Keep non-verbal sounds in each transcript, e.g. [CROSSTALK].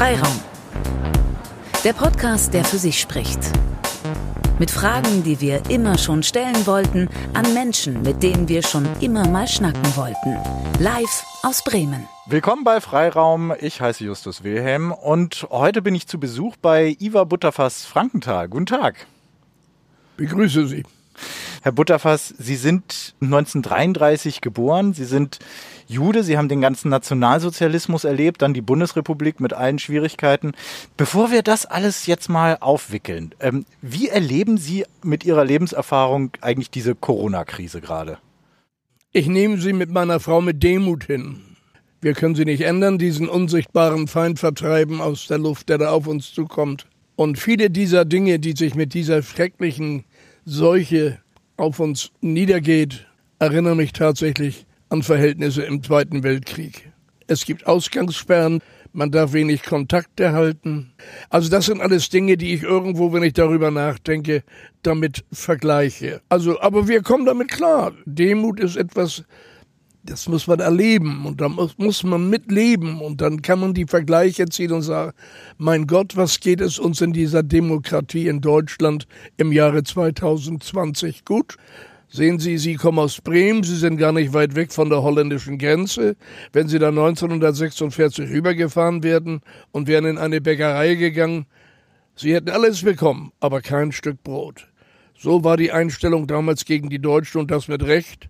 Freiraum. Der Podcast, der für sich spricht. Mit Fragen, die wir immer schon stellen wollten, an Menschen, mit denen wir schon immer mal schnacken wollten. Live aus Bremen. Willkommen bei Freiraum. Ich heiße Justus Wilhelm und heute bin ich zu Besuch bei Iva Butterfass Frankenthal. Guten Tag. Begrüße Sie. Herr Butterfass, Sie sind 1933 geboren. Sie sind Jude. Sie haben den ganzen Nationalsozialismus erlebt, dann die Bundesrepublik mit allen Schwierigkeiten. Bevor wir das alles jetzt mal aufwickeln, ähm, wie erleben Sie mit Ihrer Lebenserfahrung eigentlich diese Corona-Krise gerade? Ich nehme sie mit meiner Frau mit Demut hin. Wir können sie nicht ändern, diesen unsichtbaren Feind vertreiben aus der Luft, der da auf uns zukommt. Und viele dieser Dinge, die sich mit dieser schrecklichen Seuche auf uns niedergeht, erinnern mich tatsächlich an Verhältnisse im Zweiten Weltkrieg. Es gibt Ausgangssperren, man darf wenig Kontakte halten. Also das sind alles Dinge, die ich irgendwo, wenn ich darüber nachdenke, damit vergleiche. Also, aber wir kommen damit klar. Demut ist etwas, das muss man erleben und da muss, man mitleben und dann kann man die Vergleiche ziehen und sagen, mein Gott, was geht es uns in dieser Demokratie in Deutschland im Jahre 2020 gut? Sehen Sie, Sie kommen aus Bremen, Sie sind gar nicht weit weg von der holländischen Grenze. Wenn Sie da 1946 rübergefahren werden und wären in eine Bäckerei gegangen, Sie hätten alles bekommen, aber kein Stück Brot. So war die Einstellung damals gegen die Deutschen und das mit Recht,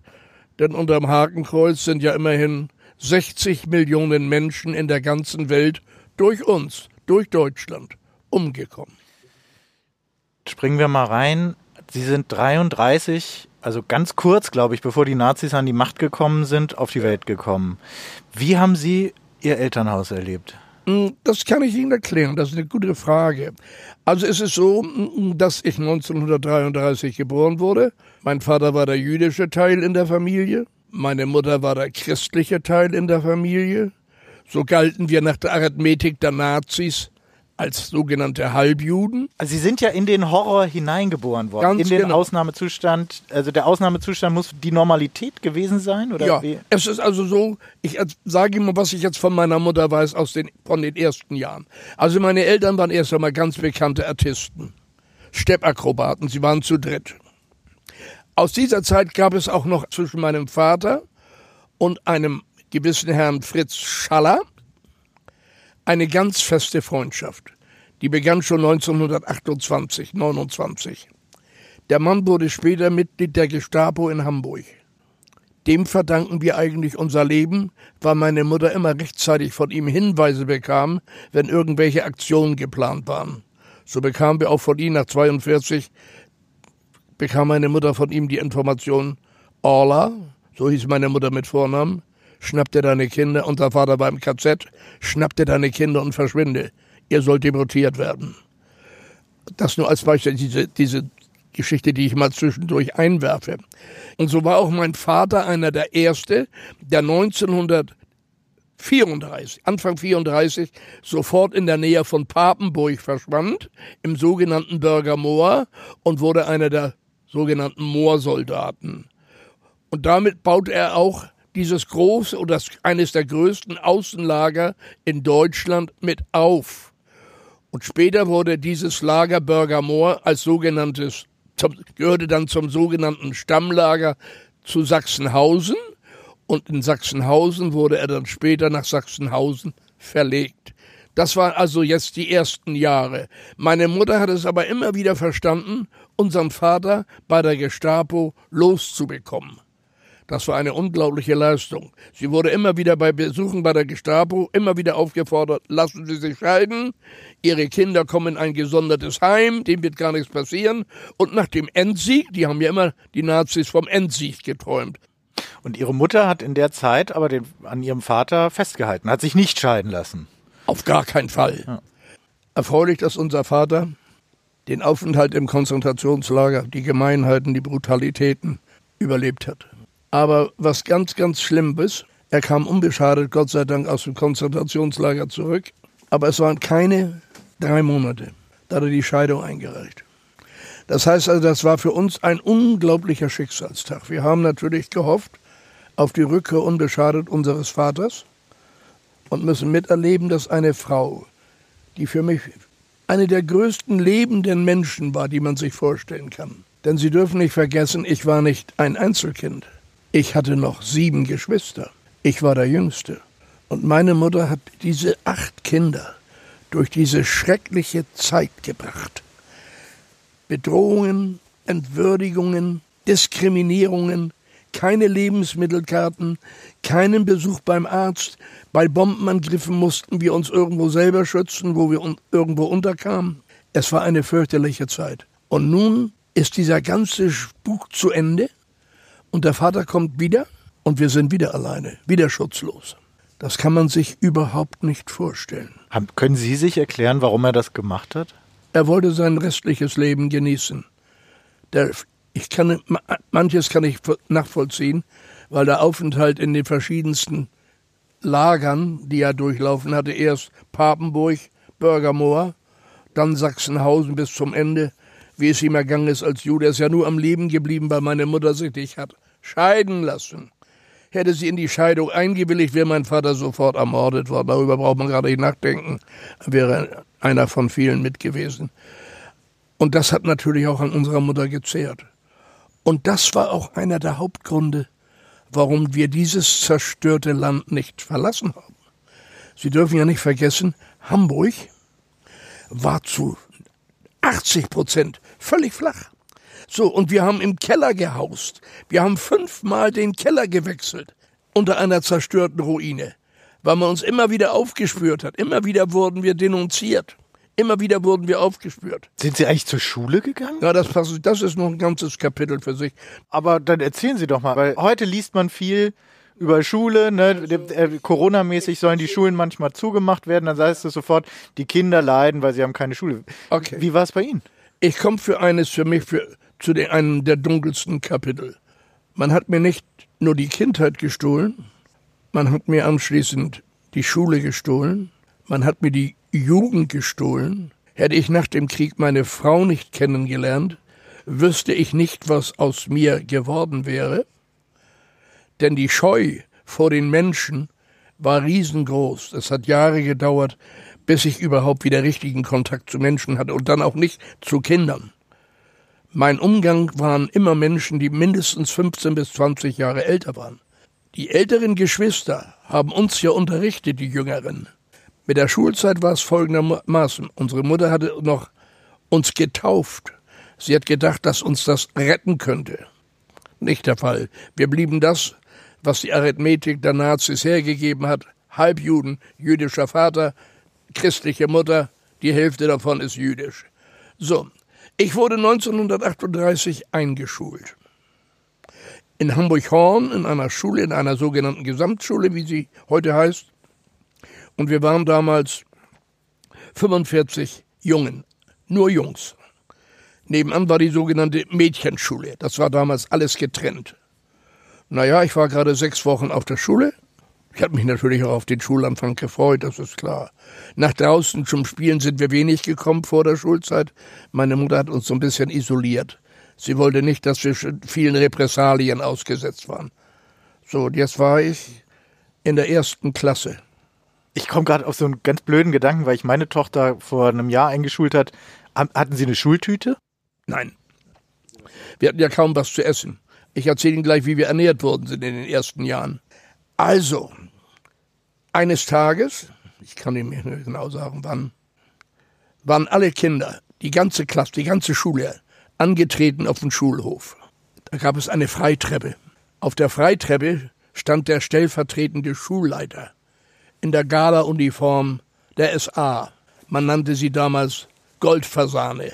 denn unterm Hakenkreuz sind ja immerhin 60 Millionen Menschen in der ganzen Welt durch uns, durch Deutschland, umgekommen. Springen wir mal rein. Sie sind 33 also ganz kurz, glaube ich, bevor die Nazis an die Macht gekommen sind, auf die Welt gekommen. Wie haben Sie Ihr Elternhaus erlebt? Hm, das kann ich Ihnen erklären, das ist eine gute Frage. Also es ist so, hm, dass ich 1933 geboren wurde. Mein Vater war der jüdische Teil in der Familie, meine Mutter war der christliche Teil in der Familie. So galten wir nach der Arithmetik der Nazis als sogenannte Halbjuden. Also Sie sind ja in den Horror hineingeboren worden, Ganz in den genau. Ausnahmezustand. Also der Ausnahmezustand muss die Normalität gewesen sein, oder? Ja, wie? es ist also so, ich sage mal, was ich jetzt von meiner Mutter weiß aus den, von den ersten Jahren. Also meine Eltern waren erst einmal ganz bekannte Artisten, Steppakrobaten, sie waren zu dritt. Aus dieser Zeit gab es auch noch zwischen meinem Vater und einem gewissen Herrn Fritz Schaller eine ganz feste Freundschaft. Die begann schon 1928, 29. Der Mann wurde später Mitglied der Gestapo in Hamburg. Dem verdanken wir eigentlich unser Leben, weil meine Mutter immer rechtzeitig von ihm Hinweise bekam, wenn irgendwelche Aktionen geplant waren. So bekamen wir auch von ihm nach 42, bekam meine Mutter von ihm die Information, Orla, so hieß meine Mutter mit Vornamen, schnapp dir deine Kinder, unser Vater war im KZ, schnapp dir deine Kinder und verschwinde. Ihr sollt deportiert werden. Das nur als Beispiel, diese, diese Geschichte, die ich mal zwischendurch einwerfe. Und so war auch mein Vater einer der Erste, der 1934, Anfang 34, sofort in der Nähe von Papenburg verschwand, im sogenannten Bürger Moor und wurde einer der sogenannten Moorsoldaten. Und damit baute er auch dieses große oder eines der größten Außenlager in Deutschland mit auf. Und später wurde dieses Lager Bürger Moor als sogenanntes, gehörte dann zum sogenannten Stammlager zu Sachsenhausen. Und in Sachsenhausen wurde er dann später nach Sachsenhausen verlegt. Das waren also jetzt die ersten Jahre. Meine Mutter hat es aber immer wieder verstanden, unseren Vater bei der Gestapo loszubekommen. Das war eine unglaubliche Leistung. Sie wurde immer wieder bei Besuchen bei der Gestapo immer wieder aufgefordert, lassen Sie sich scheiden, Ihre Kinder kommen in ein gesondertes Heim, dem wird gar nichts passieren. Und nach dem Endsieg, die haben ja immer die Nazis vom Endsieg geträumt. Und Ihre Mutter hat in der Zeit aber den, an ihrem Vater festgehalten, hat sich nicht scheiden lassen. Auf gar keinen Fall. Ja. Erfreulich, dass unser Vater den Aufenthalt im Konzentrationslager, die Gemeinheiten, die Brutalitäten überlebt hat. Aber was ganz, ganz schlimm ist, er kam unbeschadet, Gott sei Dank, aus dem Konzentrationslager zurück. Aber es waren keine drei Monate. Da hat er die Scheidung eingereicht. Das heißt also, das war für uns ein unglaublicher Schicksalstag. Wir haben natürlich gehofft auf die Rückkehr unbeschadet unseres Vaters und müssen miterleben, dass eine Frau, die für mich eine der größten lebenden Menschen war, die man sich vorstellen kann. Denn Sie dürfen nicht vergessen, ich war nicht ein Einzelkind. Ich hatte noch sieben Geschwister. Ich war der Jüngste. Und meine Mutter hat diese acht Kinder durch diese schreckliche Zeit gebracht. Bedrohungen, Entwürdigungen, Diskriminierungen, keine Lebensmittelkarten, keinen Besuch beim Arzt. Bei Bombenangriffen mussten wir uns irgendwo selber schützen, wo wir irgendwo unterkamen. Es war eine fürchterliche Zeit. Und nun ist dieser ganze Spuk zu Ende und der Vater kommt wieder und wir sind wieder alleine, wieder schutzlos. Das kann man sich überhaupt nicht vorstellen. Können Sie sich erklären, warum er das gemacht hat? Er wollte sein restliches Leben genießen. Der ich kann, manches kann ich nachvollziehen, weil der Aufenthalt in den verschiedensten Lagern, die er durchlaufen hatte, erst Papenburg, Bürgermoor, dann Sachsenhausen bis zum Ende, wie es ihm ergangen ist als Jude. Er ist ja nur am Leben geblieben, weil meine Mutter sich nicht hat scheiden lassen. Hätte sie in die Scheidung eingewilligt, wäre mein Vater sofort ermordet worden. Darüber braucht man gerade nicht nachdenken. Wäre einer von vielen mit gewesen. Und das hat natürlich auch an unserer Mutter gezehrt. Und das war auch einer der Hauptgründe, warum wir dieses zerstörte Land nicht verlassen haben. Sie dürfen ja nicht vergessen, Hamburg war zu 80 Prozent völlig flach. So, und wir haben im Keller gehaust. Wir haben fünfmal den Keller gewechselt unter einer zerstörten Ruine, weil man uns immer wieder aufgespürt hat. Immer wieder wurden wir denunziert. Immer wieder wurden wir aufgespürt. Sind Sie eigentlich zur Schule gegangen? Ja, das, das ist noch ein ganzes Kapitel für sich. Aber dann erzählen Sie doch mal, weil heute liest man viel über Schule, ne, äh, Corona-mäßig sollen die Schulen manchmal zugemacht werden, dann heißt es sofort, die Kinder leiden, weil sie haben keine Schule. Okay. Wie war es bei Ihnen? Ich komme für eines für mich für, zu einem der dunkelsten Kapitel. Man hat mir nicht nur die Kindheit gestohlen, man hat mir anschließend die Schule gestohlen, man hat mir die Jugend gestohlen. Hätte ich nach dem Krieg meine Frau nicht kennengelernt, wüsste ich nicht, was aus mir geworden wäre. Denn die Scheu vor den Menschen war riesengroß. Es hat Jahre gedauert, bis ich überhaupt wieder richtigen Kontakt zu Menschen hatte und dann auch nicht zu Kindern. Mein Umgang waren immer Menschen, die mindestens 15 bis 20 Jahre älter waren. Die älteren Geschwister haben uns ja unterrichtet, die Jüngeren. Mit der Schulzeit war es folgendermaßen. Unsere Mutter hatte noch uns getauft. Sie hat gedacht, dass uns das retten könnte. Nicht der Fall. Wir blieben das, was die Arithmetik der Nazis hergegeben hat. Halbjuden, jüdischer Vater, christliche Mutter, die Hälfte davon ist jüdisch. So, ich wurde 1938 eingeschult. In Hamburg-Horn, in einer Schule, in einer sogenannten Gesamtschule, wie sie heute heißt, und wir waren damals 45 Jungen, nur Jungs. Nebenan war die sogenannte Mädchenschule. Das war damals alles getrennt. Naja, ich war gerade sechs Wochen auf der Schule. Ich habe mich natürlich auch auf den Schulanfang gefreut, das ist klar. Nach draußen zum Spielen sind wir wenig gekommen vor der Schulzeit. Meine Mutter hat uns so ein bisschen isoliert. Sie wollte nicht, dass wir vielen Repressalien ausgesetzt waren. So, und jetzt war ich in der ersten Klasse. Ich komme gerade auf so einen ganz blöden Gedanken, weil ich meine Tochter vor einem Jahr eingeschult hat. Hatten Sie eine Schultüte? Nein. Wir hatten ja kaum was zu essen. Ich erzähle Ihnen gleich, wie wir ernährt worden sind in den ersten Jahren. Also, eines Tages, ich kann Ihnen nicht genau sagen, wann, waren alle Kinder, die ganze Klasse, die ganze Schule, angetreten auf den Schulhof. Da gab es eine Freitreppe. Auf der Freitreppe stand der stellvertretende Schulleiter in der Gala-Uniform der SA. Man nannte sie damals Goldfasane,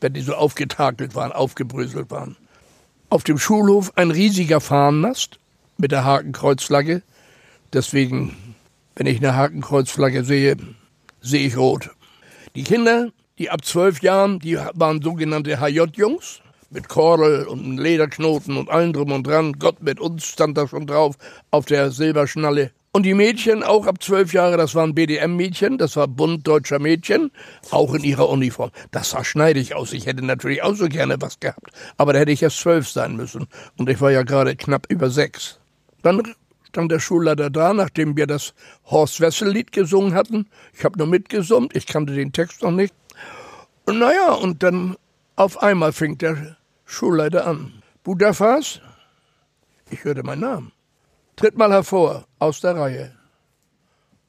wenn die so aufgetakelt waren, aufgebröselt waren. Auf dem Schulhof ein riesiger Fahnenmast mit der Hakenkreuzflagge. Deswegen, wenn ich eine Hakenkreuzflagge sehe, sehe ich rot. Die Kinder, die ab zwölf Jahren, die waren sogenannte HJ-Jungs mit Kordel und Lederknoten und allem drum und dran. Gott mit uns stand da schon drauf auf der Silberschnalle. Und die Mädchen, auch ab zwölf Jahre, das waren BDM-Mädchen, das war Bund deutscher Mädchen, auch in ihrer Uniform. Das sah schneidig aus. Ich hätte natürlich auch so gerne was gehabt. Aber da hätte ich erst zwölf sein müssen. Und ich war ja gerade knapp über sechs. Dann stand der Schulleiter da, nachdem wir das Horst Wessel-Lied gesungen hatten. Ich habe nur mitgesummt, ich kannte den Text noch nicht. Und naja, und dann auf einmal fing der Schulleiter an. Budafas, ich hörte meinen Namen. Tritt mal hervor, aus der Reihe.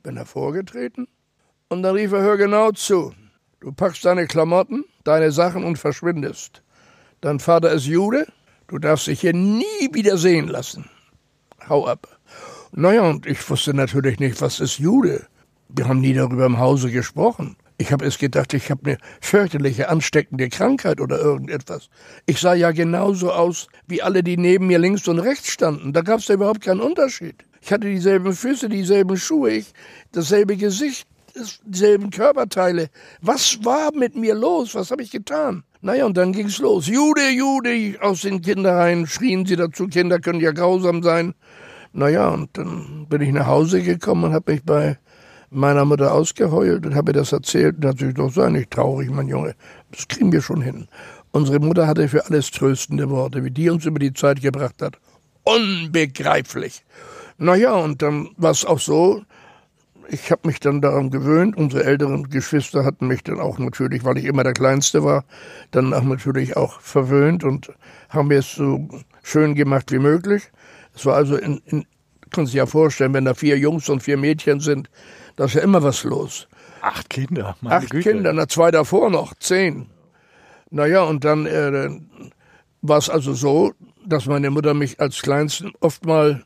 Bin hervorgetreten und dann rief er, hör genau zu. Du packst deine Klamotten, deine Sachen und verschwindest. Dein Vater ist Jude, du darfst dich hier nie wieder sehen lassen. Hau ab. Naja, und ich wusste natürlich nicht, was ist Jude. Wir haben nie darüber im Hause gesprochen. Ich habe es gedacht, ich habe eine fürchterliche, ansteckende Krankheit oder irgendetwas. Ich sah ja genauso aus wie alle, die neben mir links und rechts standen. Da gab es da überhaupt keinen Unterschied. Ich hatte dieselben Füße, dieselben Schuhe, ich, dasselbe Gesicht, dieselben Körperteile. Was war mit mir los? Was habe ich getan? Naja, und dann ging's los. Jude, Jude, aus den Kinderreihen schrien sie dazu. Kinder können ja grausam sein. Naja, und dann bin ich nach Hause gekommen und habe mich bei meiner Mutter ausgeheult und habe ihr das erzählt. Sich doch sei nicht traurig, mein Junge. Das kriegen wir schon hin. Unsere Mutter hatte für alles tröstende Worte, wie die uns über die Zeit gebracht hat. Unbegreiflich. Naja, und dann war es auch so, ich habe mich dann daran gewöhnt. Unsere älteren Geschwister hatten mich dann auch natürlich, weil ich immer der Kleinste war, dann auch natürlich auch verwöhnt und haben mir es so schön gemacht wie möglich. Es war also in, in können sich ja vorstellen, wenn da vier Jungs und vier Mädchen sind, da ist ja immer was los. Acht Kinder, meine Acht Güte. Kinder, na zwei davor noch, zehn. Naja, und dann äh, war es also so, dass meine Mutter mich als Kleinsten oft mal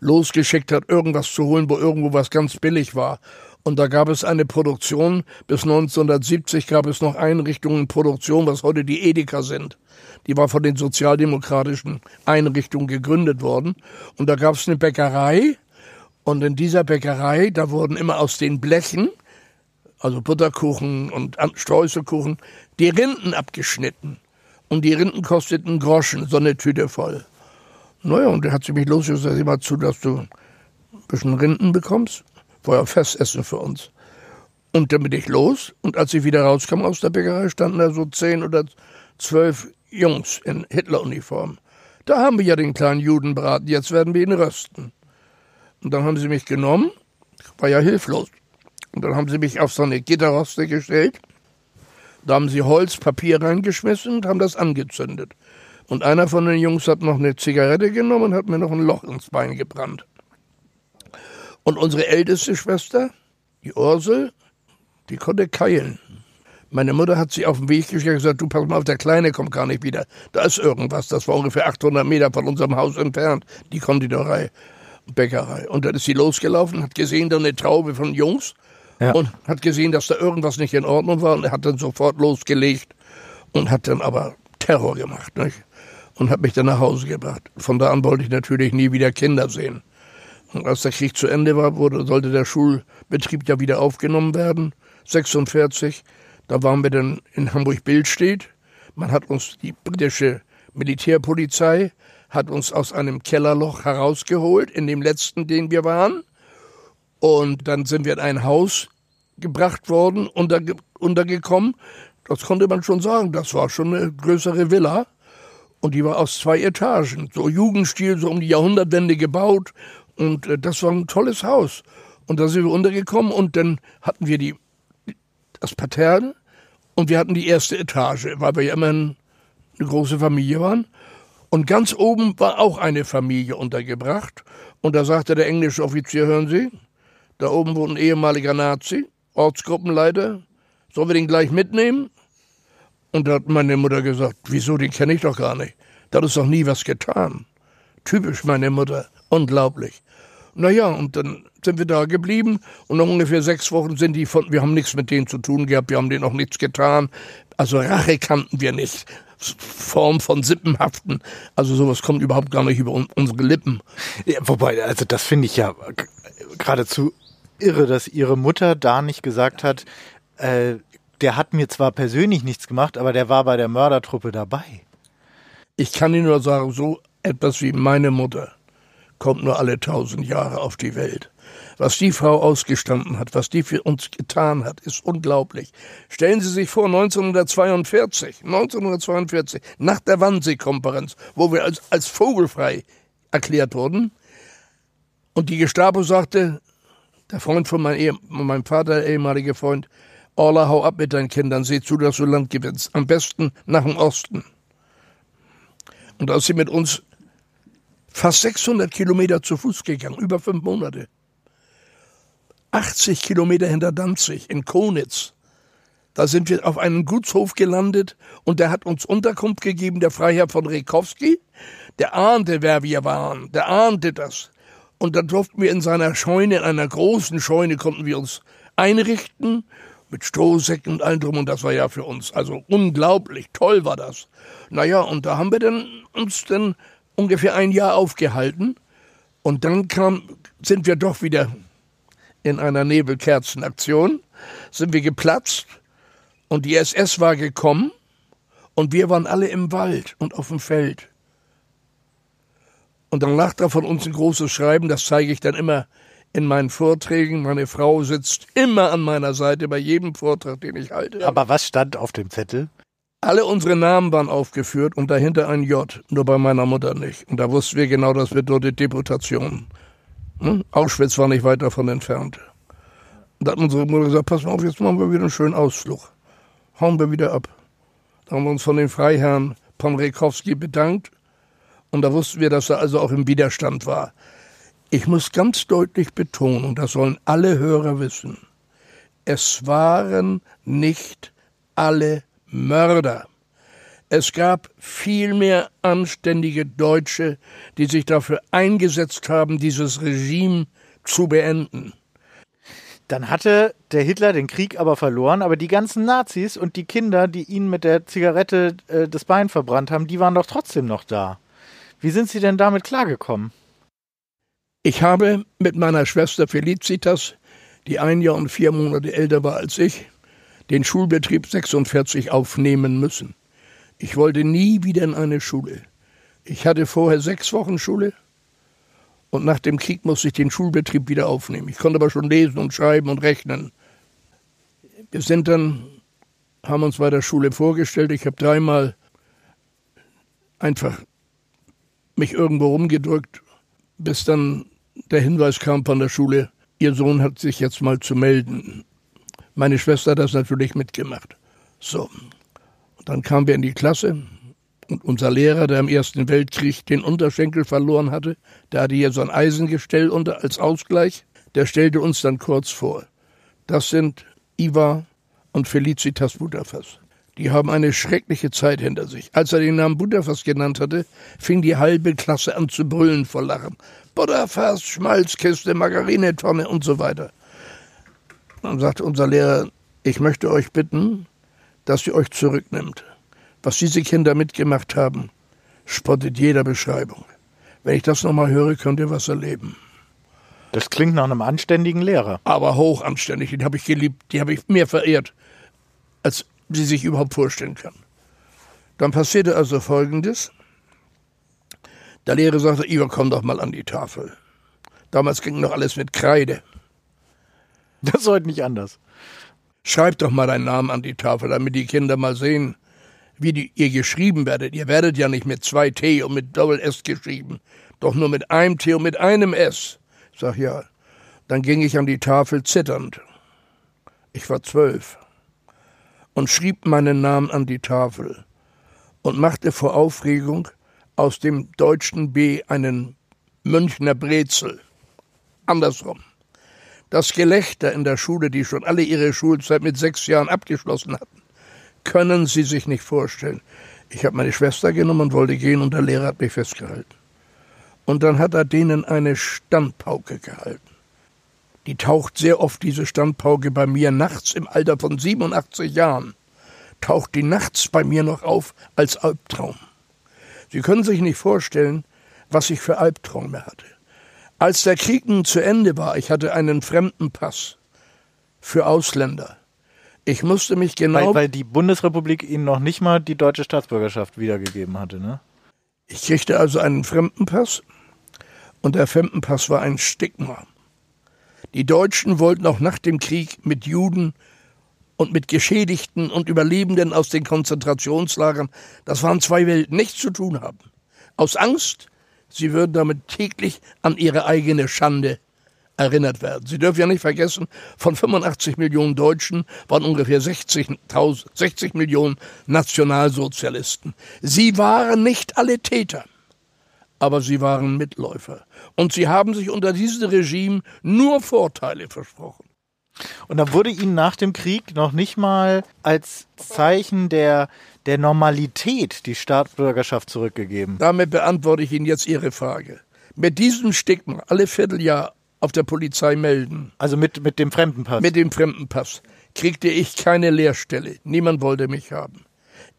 losgeschickt hat, irgendwas zu holen, wo irgendwo was ganz billig war. Und da gab es eine Produktion, bis 1970 gab es noch Einrichtungen Produktion, was heute die Edeka sind. Die war von den sozialdemokratischen Einrichtungen gegründet worden. Und da gab es eine Bäckerei. Und in dieser Bäckerei, da wurden immer aus den Blechen, also Butterkuchen und Streuselkuchen, die Rinden abgeschnitten. Und die Rinden kosteten Groschen, so eine Tüte voll. Naja, und da hat sie mich losgesagt, sieh mal zu, dass du ein bisschen Rinden bekommst. War ja Festessen für uns. Und dann bin ich los. Und als ich wieder rauskam aus der Bäckerei, standen da so zehn oder zwölf Jungs in Hitleruniform. Da haben wir ja den kleinen Judenbraten, jetzt werden wir ihn rösten. Und dann haben sie mich genommen, war ja hilflos. Und dann haben sie mich auf so eine Gitterroste gestellt. Da haben sie Holz, Papier reingeschmissen und haben das angezündet. Und einer von den Jungs hat noch eine Zigarette genommen und hat mir noch ein Loch ins Bein gebrannt. Und unsere älteste Schwester, die Ursel, die konnte keilen. Meine Mutter hat sie auf den Weg geschickt und gesagt, du pass mal auf, der Kleine kommt gar nicht wieder. Da ist irgendwas. Das war ungefähr 800 Meter von unserem Haus entfernt, die Konditorei, Bäckerei. Und dann ist sie losgelaufen, hat gesehen, da eine Traube von Jungs ja. und hat gesehen, dass da irgendwas nicht in Ordnung war und hat dann sofort losgelegt und hat dann aber Terror gemacht. Nicht? Und hat mich dann nach Hause gebracht. Von da an wollte ich natürlich nie wieder Kinder sehen. Und als der Krieg zu Ende war, wurde, sollte der Schulbetrieb ja wieder aufgenommen werden. 46 da waren wir dann in Hamburg-Bildstedt. Man hat uns, die britische Militärpolizei hat uns aus einem Kellerloch herausgeholt, in dem letzten, den wir waren. Und dann sind wir in ein Haus gebracht worden, unterge untergekommen. Das konnte man schon sagen, das war schon eine größere Villa. Und die war aus zwei Etagen, so Jugendstil, so um die Jahrhundertwende gebaut. Und äh, das war ein tolles Haus. Und da sind wir untergekommen und dann hatten wir die, das Parterre und wir hatten die erste Etage, weil wir ja immer eine große Familie waren. Und ganz oben war auch eine Familie untergebracht. Und da sagte der englische Offizier, hören Sie, da oben wohnt ein ehemaliger Nazi, Ortsgruppenleiter. Sollen wir den gleich mitnehmen? Und da hat meine Mutter gesagt, wieso, den kenne ich doch gar nicht. Da hat es doch nie was getan. Typisch meine Mutter. Unglaublich. Naja, und dann sind wir da geblieben und nach ungefähr sechs Wochen sind die von, wir haben nichts mit denen zu tun gehabt, wir haben denen auch nichts getan. Also Rache kannten wir nicht. Form von Sippenhaften. Also sowas kommt überhaupt gar nicht über unsere Lippen. Ja, wobei, also das finde ich ja geradezu irre, dass ihre Mutter da nicht gesagt hat, äh, der hat mir zwar persönlich nichts gemacht, aber der war bei der Mördertruppe dabei. Ich kann Ihnen nur sagen, so etwas wie meine Mutter kommt nur alle tausend Jahre auf die Welt. Was die Frau ausgestanden hat, was die für uns getan hat, ist unglaublich. Stellen Sie sich vor, 1942, 1942, nach der Wannsee-Konferenz, wo wir als, als vogelfrei erklärt wurden, Und die Gestapo sagte, der Freund von meinem, meinem Vater, der ehemalige Freund, Orla, hau ab mit deinen Kindern, seh zu, dass du Land gewinnst. Am besten nach dem Osten. Und da ist sie mit uns fast 600 Kilometer zu Fuß gegangen, über fünf Monate. 80 Kilometer hinter Danzig, in Konitz. Da sind wir auf einem Gutshof gelandet und der hat uns Unterkunft gegeben, der Freiherr von Rekowski. Der ahnte, wer wir waren. Der ahnte das. Und dann durften wir in seiner Scheune, in einer großen Scheune, konnten wir uns einrichten mit Strohsäcken und allem drum. Und das war ja für uns also unglaublich toll war das. Naja, und da haben wir dann uns dann ungefähr ein Jahr aufgehalten. Und dann kam, sind wir doch wieder in einer Nebelkerzenaktion, sind wir geplatzt und die SS war gekommen und wir waren alle im Wald und auf dem Feld. Und dann lag da von uns ein großes Schreiben, das zeige ich dann immer in meinen Vorträgen. Meine Frau sitzt immer an meiner Seite bei jedem Vortrag, den ich halte. Aber was stand auf dem Zettel? Alle unsere Namen waren aufgeführt und dahinter ein J, nur bei meiner Mutter nicht. Und da wussten wir genau, das die Deportation. Hm? Auschwitz war nicht weit davon entfernt. Und da hat unsere Mutter gesagt, pass mal auf, jetzt machen wir wieder einen schönen Ausflug. Hauen wir wieder ab. Da haben wir uns von den Freiherren Pomrekowski bedankt. Und da wussten wir, dass er also auch im Widerstand war. Ich muss ganz deutlich betonen, und das sollen alle Hörer wissen, es waren nicht alle Mörder. Es gab viel mehr anständige Deutsche, die sich dafür eingesetzt haben, dieses Regime zu beenden. Dann hatte der Hitler den Krieg aber verloren, aber die ganzen Nazis und die Kinder, die ihn mit der Zigarette äh, das Bein verbrannt haben, die waren doch trotzdem noch da. Wie sind Sie denn damit klargekommen? Ich habe mit meiner Schwester Felicitas, die ein Jahr und vier Monate älter war als ich, den Schulbetrieb 46 aufnehmen müssen. Ich wollte nie wieder in eine Schule. Ich hatte vorher sechs Wochen Schule und nach dem Krieg musste ich den Schulbetrieb wieder aufnehmen. Ich konnte aber schon lesen und schreiben und rechnen. Wir sind dann, haben uns bei der Schule vorgestellt. Ich habe dreimal einfach mich irgendwo rumgedrückt, bis dann der Hinweis kam von der Schule, Ihr Sohn hat sich jetzt mal zu melden. Meine Schwester hat das natürlich mitgemacht. So. Und dann kamen wir in die Klasse und unser Lehrer, der im Ersten Weltkrieg den Unterschenkel verloren hatte, der hatte hier so ein Eisengestell unter als Ausgleich, der stellte uns dann kurz vor. Das sind Iva und Felicitas Butterfass. Die haben eine schreckliche Zeit hinter sich. Als er den Namen Butterfass genannt hatte, fing die halbe Klasse an zu brüllen vor Lachen. Butterfass, Schmalzkiste, Margarinetonne und so weiter. Dann sagte unser Lehrer, ich möchte euch bitten, dass ihr euch zurücknimmt. Was diese Kinder mitgemacht haben, spottet jeder Beschreibung. Wenn ich das nochmal höre, könnt ihr was erleben. Das klingt nach einem anständigen Lehrer. Aber hochanständig, den habe ich geliebt, die habe ich mehr verehrt, als sie sich überhaupt vorstellen kann. Dann passierte also Folgendes. Der Lehrer sagte, Ivo, komm doch mal an die Tafel. Damals ging noch alles mit Kreide. Das ist heute nicht anders. Schreib doch mal deinen Namen an die Tafel, damit die Kinder mal sehen, wie die, ihr geschrieben werdet. Ihr werdet ja nicht mit zwei T und mit Doppel S geschrieben, doch nur mit einem T und mit einem S. Ich sag ja. Dann ging ich an die Tafel zitternd. Ich war zwölf und schrieb meinen Namen an die Tafel und machte vor Aufregung aus dem deutschen B einen Münchner Brezel. Andersrum. Das Gelächter in der Schule, die schon alle ihre Schulzeit mit sechs Jahren abgeschlossen hatten, können Sie sich nicht vorstellen. Ich habe meine Schwester genommen und wollte gehen und der Lehrer hat mich festgehalten. Und dann hat er denen eine Standpauke gehalten. Die taucht sehr oft, diese Standpauke, bei mir nachts im Alter von 87 Jahren. Taucht die nachts bei mir noch auf als Albtraum. Sie können sich nicht vorstellen, was ich für Albträume hatte. Als der Krieg nun zu Ende war, ich hatte einen fremden Pass für Ausländer. Ich musste mich genau. Weil, weil die Bundesrepublik Ihnen noch nicht mal die deutsche Staatsbürgerschaft wiedergegeben hatte, ne? Ich kriegte also einen Fremdenpass und der Fremdenpass war ein Stigma. Die Deutschen wollten auch nach dem Krieg mit Juden und mit Geschädigten und Überlebenden aus den Konzentrationslagern, das waren zwei Welten, nichts zu tun haben. Aus Angst Sie würden damit täglich an ihre eigene Schande erinnert werden. Sie dürfen ja nicht vergessen, von 85 Millionen Deutschen waren ungefähr 60, 60 Millionen Nationalsozialisten. Sie waren nicht alle Täter, aber sie waren Mitläufer. Und sie haben sich unter diesem Regime nur Vorteile versprochen. Und da wurde ihnen nach dem Krieg noch nicht mal als Zeichen der, der Normalität die Staatsbürgerschaft zurückgegeben. Damit beantworte ich Ihnen jetzt Ihre Frage. Mit diesem Stigma alle Vierteljahr auf der Polizei melden. Also mit, mit dem Fremdenpass? Mit dem Fremdenpass. Kriegte ich keine Lehrstelle. Niemand wollte mich haben.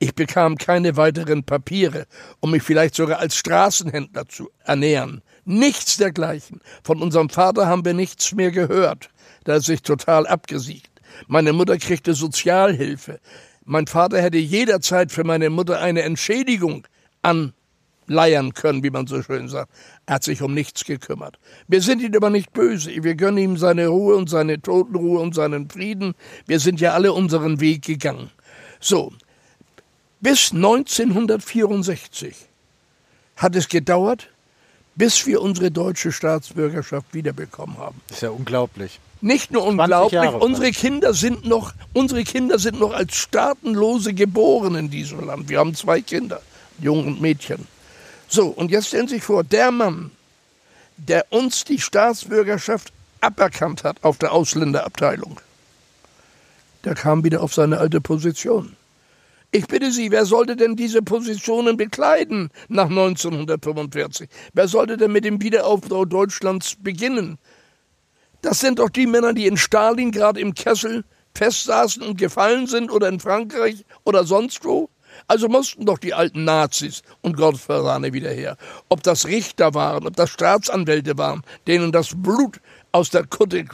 Ich bekam keine weiteren Papiere, um mich vielleicht sogar als Straßenhändler zu ernähren. Nichts dergleichen. Von unserem Vater haben wir nichts mehr gehört. Da ist sich total abgesiegt. Meine Mutter kriegte Sozialhilfe. Mein Vater hätte jederzeit für meine Mutter eine Entschädigung an leiern können, wie man so schön sagt. Er hat sich um nichts gekümmert. Wir sind ihm aber nicht böse. Wir gönnen ihm seine Ruhe und seine Totenruhe und seinen Frieden. Wir sind ja alle unseren Weg gegangen. So. Bis 1964 hat es gedauert, bis wir unsere deutsche Staatsbürgerschaft wiederbekommen haben. Ist ja unglaublich. Nicht nur unglaublich, unsere Kinder sind noch, unsere Kinder sind noch als Staatenlose geboren in diesem Land. Wir haben zwei Kinder, Jungen und Mädchen. So, und jetzt stellen Sie sich vor, der Mann, der uns die Staatsbürgerschaft aberkannt hat auf der Ausländerabteilung, der kam wieder auf seine alte Position. Ich bitte Sie, wer sollte denn diese Positionen bekleiden nach 1945? Wer sollte denn mit dem Wiederaufbau Deutschlands beginnen? Das sind doch die Männer, die in Stalingrad im Kessel festsaßen und gefallen sind oder in Frankreich oder sonst wo. Also mussten doch die alten Nazis und Gottverrane wieder her. Ob das Richter waren, ob das Staatsanwälte waren, denen das Blut aus der Kutte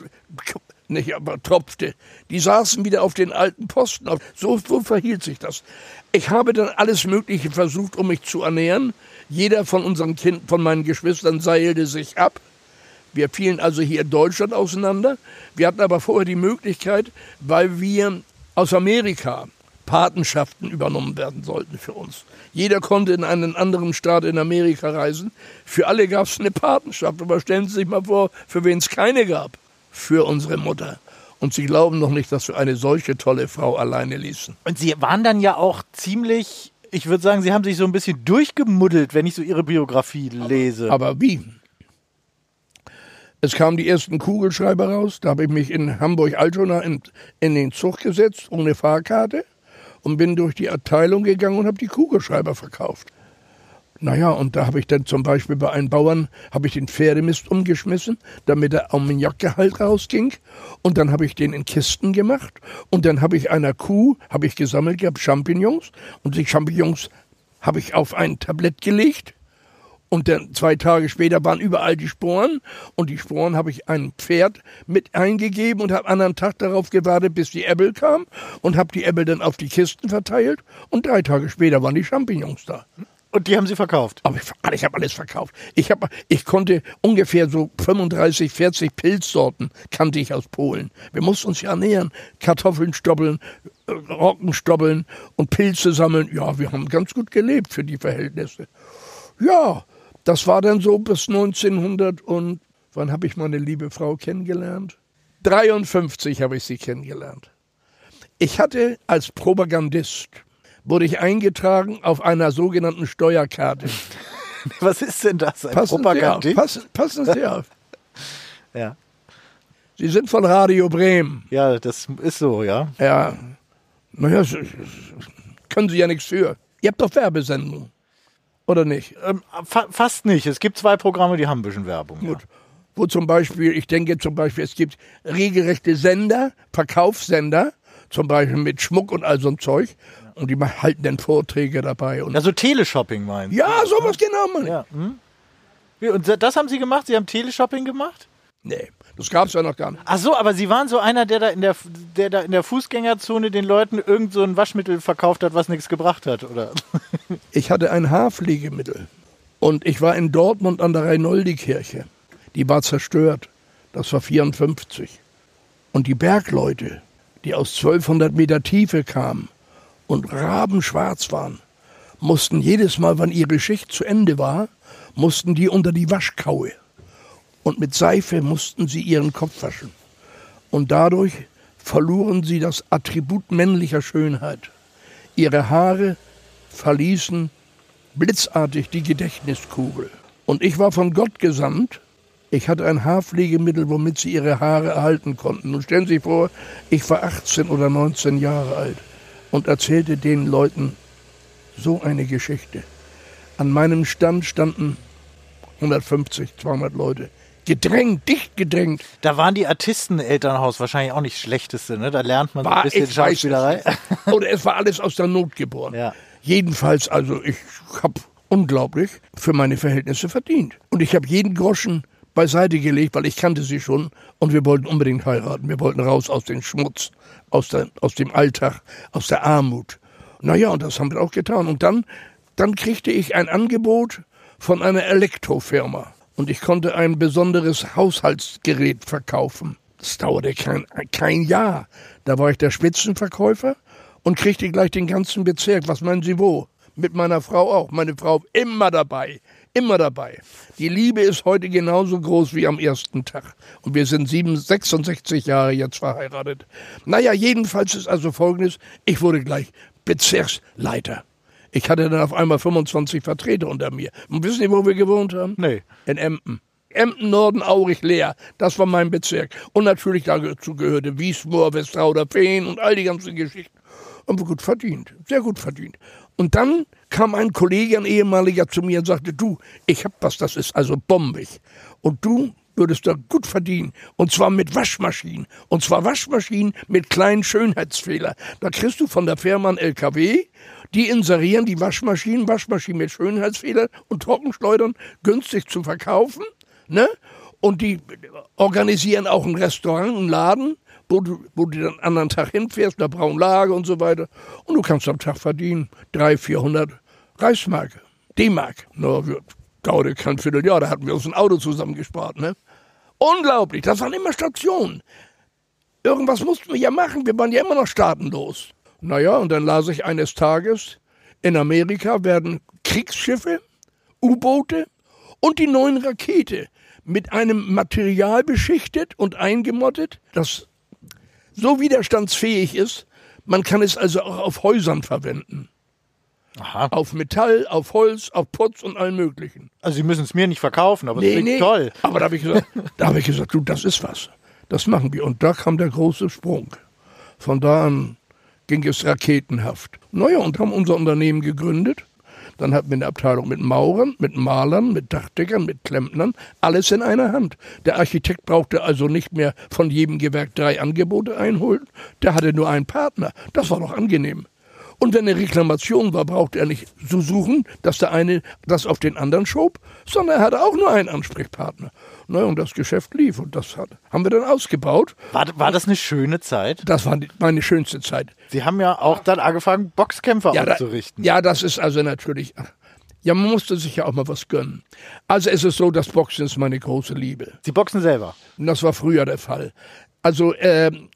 nicht aber tropfte. Die saßen wieder auf den alten Posten. So, so verhielt sich das. Ich habe dann alles Mögliche versucht, um mich zu ernähren. Jeder von unseren Kind, von meinen Geschwistern seilte sich ab. Wir fielen also hier in Deutschland auseinander. Wir hatten aber vorher die Möglichkeit, weil wir aus Amerika Patenschaften übernommen werden sollten für uns. Jeder konnte in einen anderen Staat in Amerika reisen. Für alle gab es eine Patenschaft. Aber stellen Sie sich mal vor, für wen es keine gab. Für unsere Mutter. Und Sie glauben noch nicht, dass wir eine solche tolle Frau alleine ließen. Und Sie waren dann ja auch ziemlich, ich würde sagen, Sie haben sich so ein bisschen durchgemuddelt, wenn ich so Ihre Biografie lese. Aber, aber wie? Es kamen die ersten Kugelschreiber raus. Da habe ich mich in Hamburg-Altona in, in den Zug gesetzt, ohne Fahrkarte und bin durch die Abteilung gegangen und habe die Kugelschreiber verkauft. Naja, und da habe ich dann zum Beispiel bei einem Bauern, habe ich den Pferdemist umgeschmissen, damit der Ammoniakgehalt rausging. Und dann habe ich den in Kisten gemacht. Und dann habe ich einer Kuh, habe ich gesammelt gehabt, Champignons. Und die Champignons habe ich auf ein Tablett gelegt und dann zwei Tage später waren überall die Sporen und die Sporen habe ich einem Pferd mit eingegeben und habe anderen Tag darauf gewartet, bis die Äppel kam und habe die Äppel dann auf die Kisten verteilt und drei Tage später waren die Champignons da. Und die haben Sie verkauft? Aber ich, ich habe alles verkauft. Ich, hab, ich konnte ungefähr so 35, 40 Pilzsorten kannte ich aus Polen. Wir mussten uns ja ernähren. Kartoffeln stoppeln, äh, Rocken stoppeln und Pilze sammeln. Ja, wir haben ganz gut gelebt für die Verhältnisse. Ja, das war dann so bis 1900 und wann habe ich meine liebe Frau kennengelernt? 53 habe ich sie kennengelernt. Ich hatte als Propagandist wurde ich eingetragen auf einer sogenannten Steuerkarte. [LAUGHS] Was ist denn das? Ein passen Propagandist? Sie auf, passen, passen Sie auf. [LAUGHS] ja. Sie sind von Radio Bremen. Ja, das ist so, ja. Ja. Naja, können Sie ja nichts für. Ihr habt doch Werbesendungen. Oder nicht? Ähm, fa fast nicht. Es gibt zwei Programme, die haben ein bisschen Werbung. Gut. Ja. Wo zum Beispiel, ich denke zum Beispiel, es gibt regelrechte Sender, Verkaufssender, zum Beispiel mit Schmuck und all so ein Zeug. Und die halten dann Vorträge dabei. Und also Teleshopping meinen Ja, sowas genau, Mann. Ja. Hm? Und das haben Sie gemacht? Sie haben Teleshopping gemacht? Nee. Das gab es ja noch gar nicht. Ach so, aber Sie waren so einer, der da in der, der da in der Fußgängerzone den Leuten irgend so ein Waschmittel verkauft hat, was nichts gebracht hat, oder? [LAUGHS] Ich hatte ein Haarpflegemittel. Und ich war in Dortmund an der Reinoldi-Kirche. Die war zerstört. Das war 54. Und die Bergleute, die aus 1200 Meter Tiefe kamen und rabenschwarz waren, mussten jedes Mal, wenn ihre Schicht zu Ende war, mussten die unter die Waschkaue. Und mit Seife mussten sie ihren Kopf waschen. Und dadurch verloren sie das Attribut männlicher Schönheit. Ihre Haare verließen blitzartig die Gedächtniskugel. Und ich war von Gott gesandt. Ich hatte ein Haarpflegemittel, womit sie ihre Haare erhalten konnten. Und stellen Sie sich vor, ich war 18 oder 19 Jahre alt und erzählte den Leuten so eine Geschichte. An meinem Stand standen 150, 200 Leute. Gedrängt, dicht gedrängt. Da waren die Artisten-Elternhaus wahrscheinlich auch nicht schlechteste, ne? Da lernt man so War, ein bisschen Schauspielerei. Oder es war alles aus der Not geboren. Ja. Jedenfalls, also ich habe unglaublich für meine Verhältnisse verdient. Und ich habe jeden Groschen beiseite gelegt, weil ich kannte sie schon und wir wollten unbedingt heiraten. Wir wollten raus aus dem Schmutz, aus, der, aus dem Alltag, aus der Armut. Naja, und das haben wir auch getan. Und dann, dann kriegte ich ein Angebot von einer Elektrofirma. Und ich konnte ein besonderes Haushaltsgerät verkaufen. Das dauerte kein, kein Jahr. Da war ich der Spitzenverkäufer und kriegte gleich den ganzen Bezirk. Was meinen Sie wo? Mit meiner Frau auch. Meine Frau immer dabei. Immer dabei. Die Liebe ist heute genauso groß wie am ersten Tag. Und wir sind sieben, 66 Jahre jetzt verheiratet. Naja, jedenfalls ist also folgendes. Ich wurde gleich Bezirksleiter. Ich hatte dann auf einmal 25 Vertreter unter mir. Und wissen Sie, wo wir gewohnt haben? Nee. In Emden. Emden, Norden, Aurich, Leer. Das war mein Bezirk. Und natürlich dazu gehörte Wiesmoor, Westrauder, Feen und all die ganzen Geschichten. Und gut verdient. Sehr gut verdient. Und dann kam ein Kollege, ein ehemaliger, zu mir und sagte, du, ich hab was, das ist also bombig. Und du würdest da gut verdienen. Und zwar mit Waschmaschinen. Und zwar Waschmaschinen mit kleinen Schönheitsfehler. Da kriegst du von der Firma ein LKW, die inserieren die Waschmaschinen, Waschmaschinen mit Schönheitsfehlern und Trockenschleudern günstig zu verkaufen. Ne? Und die organisieren auch ein Restaurant, einen Laden, wo du, wo du den anderen Tag hinfährst, da brauchen Lager und so weiter. Und du kannst am Tag verdienen 300, 400 Reichsmark, D-Mark. Na, wir, dauerte kein Vierteljahr, da hatten wir uns ein Auto zusammengespart. Ne? Unglaublich, das waren immer Stationen. Irgendwas mussten wir ja machen, wir waren ja immer noch staatenlos. Naja, und dann las ich eines Tages, in Amerika werden Kriegsschiffe, U-Boote und die neuen Rakete mit einem Material beschichtet und eingemottet, das so widerstandsfähig ist, man kann es also auch auf Häusern verwenden. Aha. Auf Metall, auf Holz, auf Putz und allem Möglichen. Also Sie müssen es mir nicht verkaufen, aber es klingt toll. Aber da habe ich gesagt, da habe ich gesagt, du, das ist was. Das machen wir. Und da kam der große Sprung. Von da an ging es raketenhaft. Naja, und haben unser Unternehmen gegründet. Dann hatten wir eine Abteilung mit Maurern, mit Malern, mit Dachdeckern, mit Klempnern, alles in einer Hand. Der Architekt brauchte also nicht mehr von jedem Gewerk drei Angebote einholen. Der hatte nur einen Partner. Das war doch angenehm. Und wenn eine Reklamation war, brauchte er nicht so suchen, dass der eine das auf den anderen schob, sondern er hatte auch nur einen Ansprechpartner. Na, und das Geschäft lief und das hat, haben wir dann ausgebaut. War, war das eine schöne Zeit? Das war die, meine schönste Zeit. Sie haben ja auch dann angefangen, Boxkämpfer Ja, da, auszurichten. ja, das ist also natürlich. Ja, man musste sich ja auch mal was gönnen. Also es ist so, das Boxen ist meine große Liebe. Sie boxen selber. Und das war früher der Fall. Also ähm,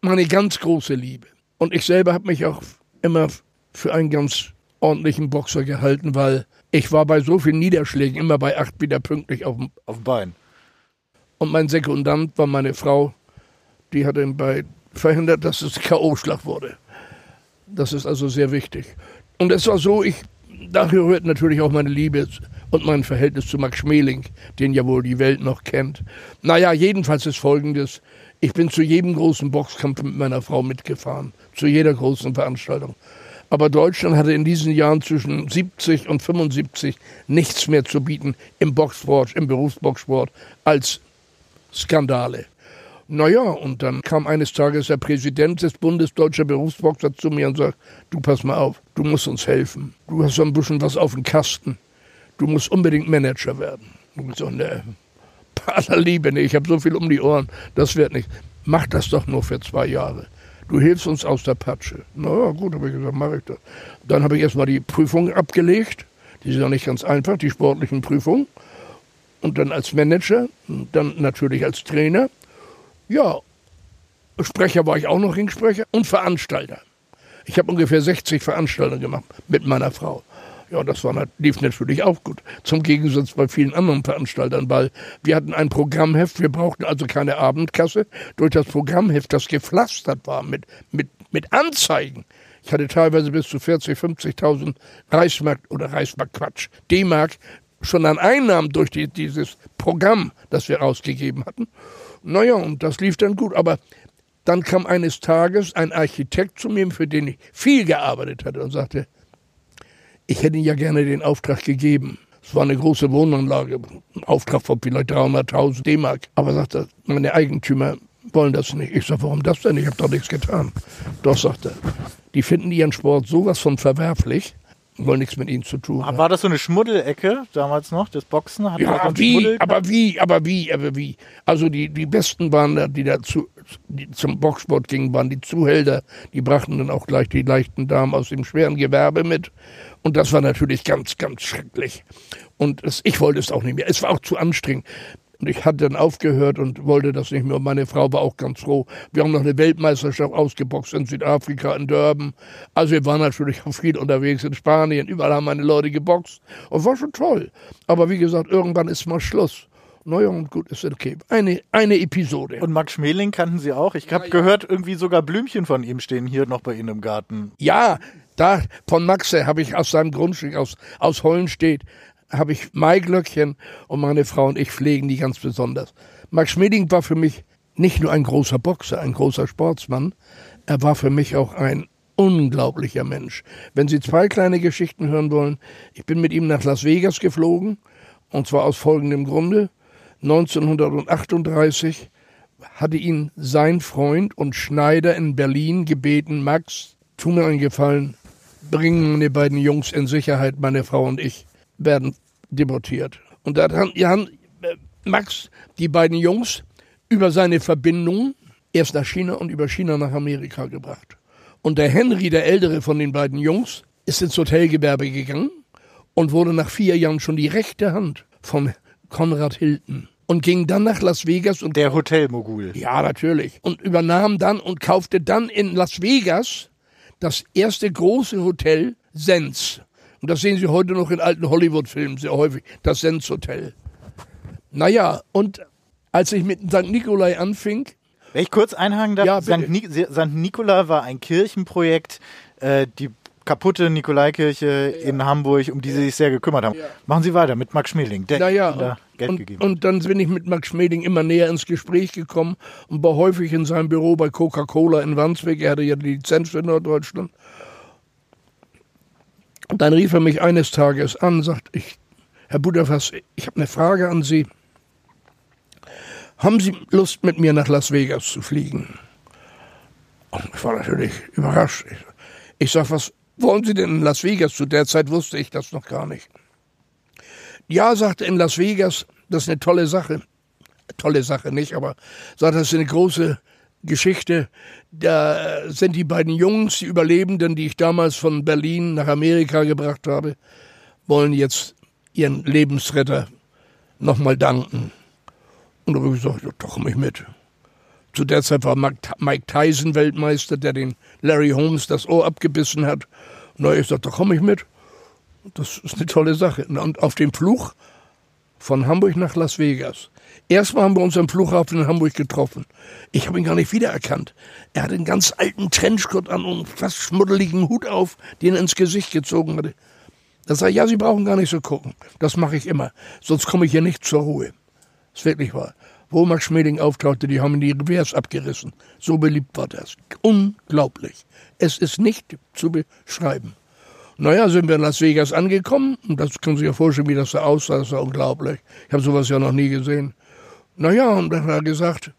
meine ganz große Liebe. Und ich selber habe mich auch immer für einen ganz ordentlichen Boxer gehalten, weil ich war bei so vielen Niederschlägen immer bei acht wieder pünktlich auf dem. Auf dem Bein. Und mein Sekundant war meine Frau, die hat ihn bei verhindert, dass es K.O.-Schlag wurde. Das ist also sehr wichtig. Und es war so, ich, daher rührt natürlich auch meine Liebe und mein Verhältnis zu Max Schmeling, den ja wohl die Welt noch kennt. Naja, jedenfalls ist folgendes. Ich bin zu jedem großen Boxkampf mit meiner Frau mitgefahren, zu jeder großen Veranstaltung. Aber Deutschland hatte in diesen Jahren zwischen 70 und 75 nichts mehr zu bieten im Boxsport, im Berufsboxsport als Skandale. Naja, und dann kam eines Tages der Präsident des Bundes Deutscher Berufsboxer zu mir und sagt, du pass mal auf, du musst uns helfen. Du hast so ein bisschen was auf dem Kasten. Du musst unbedingt Manager werden. Und ich so, ne, [LAUGHS] aller Liebe, ne, ich habe so viel um die Ohren, das wird nicht. Mach das doch nur für zwei Jahre. Du hilfst uns aus der Patsche. Na ja, gut, habe ich gesagt, mache ich das. Dann habe ich erstmal die Prüfung abgelegt. Die sind ja nicht ganz einfach, die sportlichen Prüfungen. Und dann als Manager, dann natürlich als Trainer. Ja, Sprecher war ich auch noch Ringsprecher und Veranstalter. Ich habe ungefähr 60 Veranstaltungen gemacht mit meiner Frau. Ja, das war, lief natürlich auch gut. Zum Gegensatz bei vielen anderen Veranstaltern, weil wir hatten ein Programmheft, wir brauchten also keine Abendkasse. Durch das Programmheft, das gepflastert war mit, mit, mit Anzeigen. Ich hatte teilweise bis zu 40, 50.000 Reichsmark oder Reichsmark Quatsch, D-Mark schon an Einnahmen durch die, dieses Programm, das wir ausgegeben hatten. Naja, und das lief dann gut. Aber dann kam eines Tages ein Architekt zu mir, für den ich viel gearbeitet hatte, und sagte, ich hätte Ihnen ja gerne den Auftrag gegeben. Es war eine große Wohnanlage, ein Auftrag von vielleicht 300.000 D-Mark. Aber sagte, meine Eigentümer wollen das nicht. Ich sage, warum das denn? Ich habe doch nichts getan. Doch, sagt er, die finden ihren Sport sowas von verwerflich, wollen nichts mit ihnen zu tun haben. War das so eine Schmuddelecke damals noch, das Boxen? Hat ja, wie, aber wie, aber wie, aber wie. Also die, die Besten waren da, die da zu, die zum Boxsport gingen, waren die Zuhälter. Die brachten dann auch gleich die leichten Damen aus dem schweren Gewerbe mit. Und das war natürlich ganz, ganz schrecklich. Und das, ich wollte es auch nicht mehr. Es war auch zu anstrengend. Und ich hatte dann aufgehört und wollte das nicht mehr. Und meine Frau war auch ganz froh. Wir haben noch eine Weltmeisterschaft ausgeboxt in Südafrika, in Durban. Also wir waren natürlich auch viel unterwegs in Spanien. Überall haben meine Leute geboxt. Und war schon toll. Aber wie gesagt, irgendwann ist mal Schluss. Naja, und gut, ist okay. Eine, eine Episode. Und Max Schmeling kannten Sie auch? Ich habe ja, ja. gehört, irgendwie sogar Blümchen von ihm stehen hier noch bei Ihnen im Garten. Ja, da von Maxe habe ich aus seinem Grundstück aus, aus Hollenstedt habe ich Maiglöckchen und meine Frau und ich pflegen die ganz besonders. Max Schmeling war für mich nicht nur ein großer Boxer, ein großer Sportsmann, er war für mich auch ein unglaublicher Mensch. Wenn Sie zwei kleine Geschichten hören wollen, ich bin mit ihm nach Las Vegas geflogen und zwar aus folgendem Grunde. 1938 hatte ihn sein Freund und Schneider in Berlin gebeten, Max, tu mir einen Gefallen, bringen meine beiden Jungs in Sicherheit, meine Frau und ich werden deportiert. Und da äh, Max die beiden Jungs über seine Verbindung erst nach China und über China nach Amerika gebracht. Und der Henry, der ältere von den beiden Jungs, ist ins Hotelgewerbe gegangen und wurde nach vier Jahren schon die rechte Hand von Konrad Hilton und ging dann nach Las Vegas und der Hotelmogul. Ja, natürlich. Und übernahm dann und kaufte dann in Las Vegas das erste große Hotel Sens. Und das sehen Sie heute noch in alten Hollywood-Filmen sehr häufig, das Sens Hotel. Naja, und als ich mit St. Nikolai anfing. Wenn ich kurz einhaken darf, ja, St. Ni St. Nikolai war ein Kirchenprojekt, äh, die kaputte Nikolaikirche ja. in Hamburg, um die Sie sich sehr gekümmert haben. Ja. Machen Sie weiter mit Max Schmeling. Der naja, da Geld und, gegeben. und dann bin ich mit Max Schmeling immer näher ins Gespräch gekommen und war häufig in seinem Büro bei Coca-Cola in Wandsbek. Er hatte ja die Lizenz für Norddeutschland. Und dann rief er mich eines Tages an, sagt ich, Herr Budafass, ich habe eine Frage an Sie. Haben Sie Lust, mit mir nach Las Vegas zu fliegen? Und ich war natürlich überrascht. Ich, ich sag, was wollen Sie denn in Las Vegas? Zu der Zeit wusste ich das noch gar nicht. Ja, sagte in Las Vegas, das ist eine tolle Sache. Tolle Sache nicht, aber sagte, das ist eine große Geschichte. Da sind die beiden Jungs, die Überlebenden, die ich damals von Berlin nach Amerika gebracht habe, wollen jetzt ihren Lebensretter nochmal danken. Und da habe ich gesagt, doch komme ich mit. Zu der Zeit war Mike Tyson Weltmeister, der den Larry Holmes das Ohr abgebissen hat. Und ich gesagt, da komme ich mit. Das ist eine tolle Sache. Und auf dem Fluch von Hamburg nach Las Vegas Erstmal haben wir uns am Flughafen in Hamburg getroffen. Ich habe ihn gar nicht wiedererkannt. Er hatte einen ganz alten Trenchcoat an und fast schmuddeligen Hut auf, den er ins Gesicht gezogen hatte. Da sage ich, ja, Sie brauchen gar nicht so gucken. Das mache ich immer. Sonst komme ich hier nicht zur Ruhe. Das ist wirklich wahr. Wo Max Schmeling auftauchte, die haben die Revers abgerissen. So beliebt war das. Unglaublich. Es ist nicht zu beschreiben. Naja, sind wir in Las Vegas angekommen. Und das können Sie sich ja vorstellen, wie das da aussah. Das war unglaublich. Ich habe sowas ja noch nie gesehen. Naja, und dann hat er gesagt,